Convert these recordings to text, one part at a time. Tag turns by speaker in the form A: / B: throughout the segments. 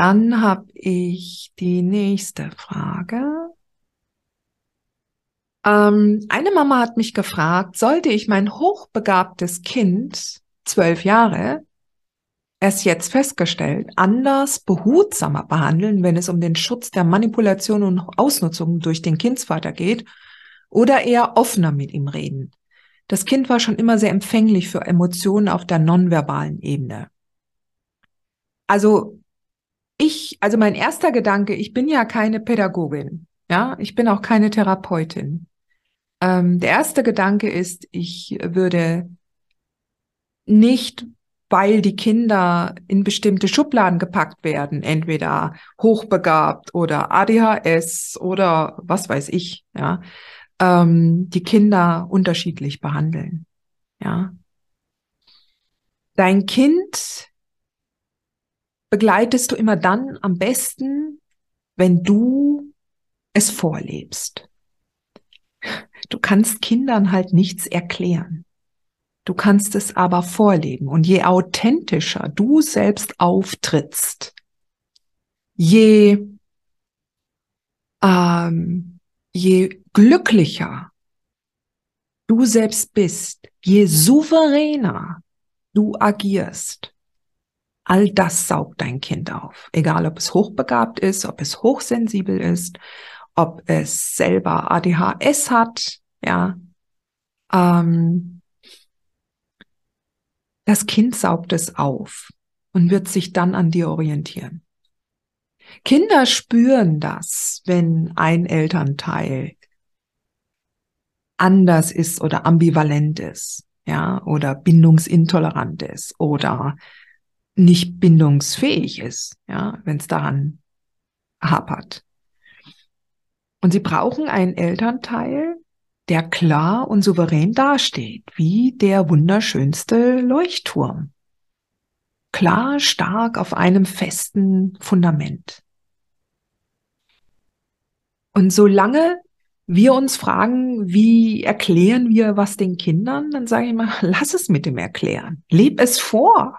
A: Dann habe ich die nächste Frage. Ähm, eine Mama hat mich gefragt, sollte ich mein hochbegabtes Kind, zwölf Jahre, erst jetzt festgestellt, anders behutsamer behandeln, wenn es um den Schutz der Manipulation und Ausnutzung durch den Kindsvater geht, oder eher offener mit ihm reden? Das Kind war schon immer sehr empfänglich für Emotionen auf der nonverbalen Ebene. Also ich, also mein erster Gedanke, ich bin ja keine Pädagogin, ja, ich bin auch keine Therapeutin. Ähm, der erste Gedanke ist, ich würde nicht, weil die Kinder in bestimmte Schubladen gepackt werden, entweder hochbegabt oder ADHS oder was weiß ich, ja, ähm, die Kinder unterschiedlich behandeln, ja. Dein Kind begleitest du immer dann am besten, wenn du es vorlebst. Du kannst Kindern halt nichts erklären. Du kannst es aber vorleben. Und je authentischer du selbst auftrittst, je, ähm, je glücklicher du selbst bist, je souveräner du agierst, All das saugt dein Kind auf. Egal, ob es hochbegabt ist, ob es hochsensibel ist, ob es selber ADHS hat, ja. Ähm, das Kind saugt es auf und wird sich dann an dir orientieren. Kinder spüren das, wenn ein Elternteil anders ist oder ambivalent ist, ja, oder bindungsintolerant ist oder nicht bindungsfähig ist, ja, wenn es daran hapert. Und sie brauchen einen Elternteil, der klar und souverän dasteht, wie der wunderschönste Leuchtturm. Klar, stark auf einem festen Fundament. Und solange wir uns fragen, wie erklären wir was den Kindern, dann sage ich mal, lass es mit dem erklären. Leb es vor.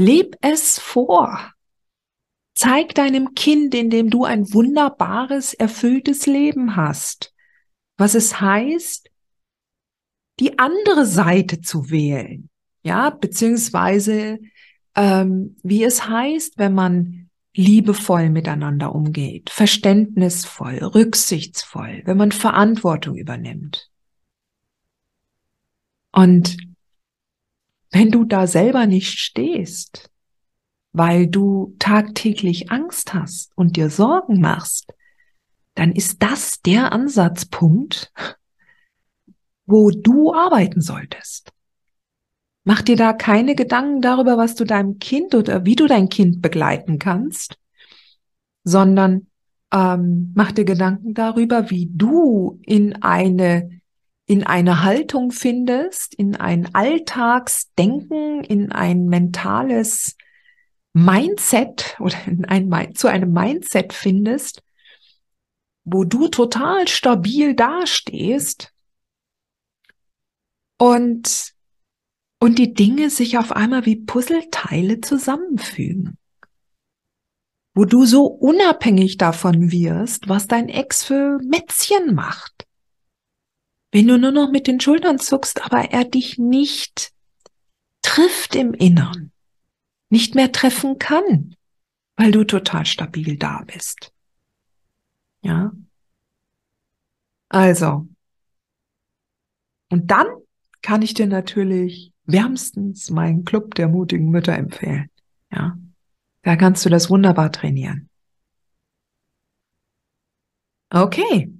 A: Leb es vor. Zeig deinem Kind, indem du ein wunderbares, erfülltes Leben hast, was es heißt, die andere Seite zu wählen, ja, beziehungsweise ähm, wie es heißt, wenn man liebevoll miteinander umgeht, verständnisvoll, rücksichtsvoll, wenn man Verantwortung übernimmt. Und wenn du da selber nicht stehst, weil du tagtäglich Angst hast und dir Sorgen machst, dann ist das der Ansatzpunkt, wo du arbeiten solltest. Mach dir da keine Gedanken darüber, was du deinem Kind oder wie du dein Kind begleiten kannst, sondern ähm, mach dir Gedanken darüber, wie du in eine in eine Haltung findest, in ein Alltagsdenken, in ein mentales Mindset oder in ein, zu einem Mindset findest, wo du total stabil dastehst und, und die Dinge sich auf einmal wie Puzzleteile zusammenfügen. Wo du so unabhängig davon wirst, was dein Ex für Mätzchen macht wenn du nur noch mit den Schultern zuckst, aber er dich nicht trifft im Innern, nicht mehr treffen kann, weil du total stabil da bist. Ja. Also. Und dann kann ich dir natürlich wärmstens meinen Club der mutigen Mütter empfehlen. Ja. Da kannst du das wunderbar trainieren. Okay.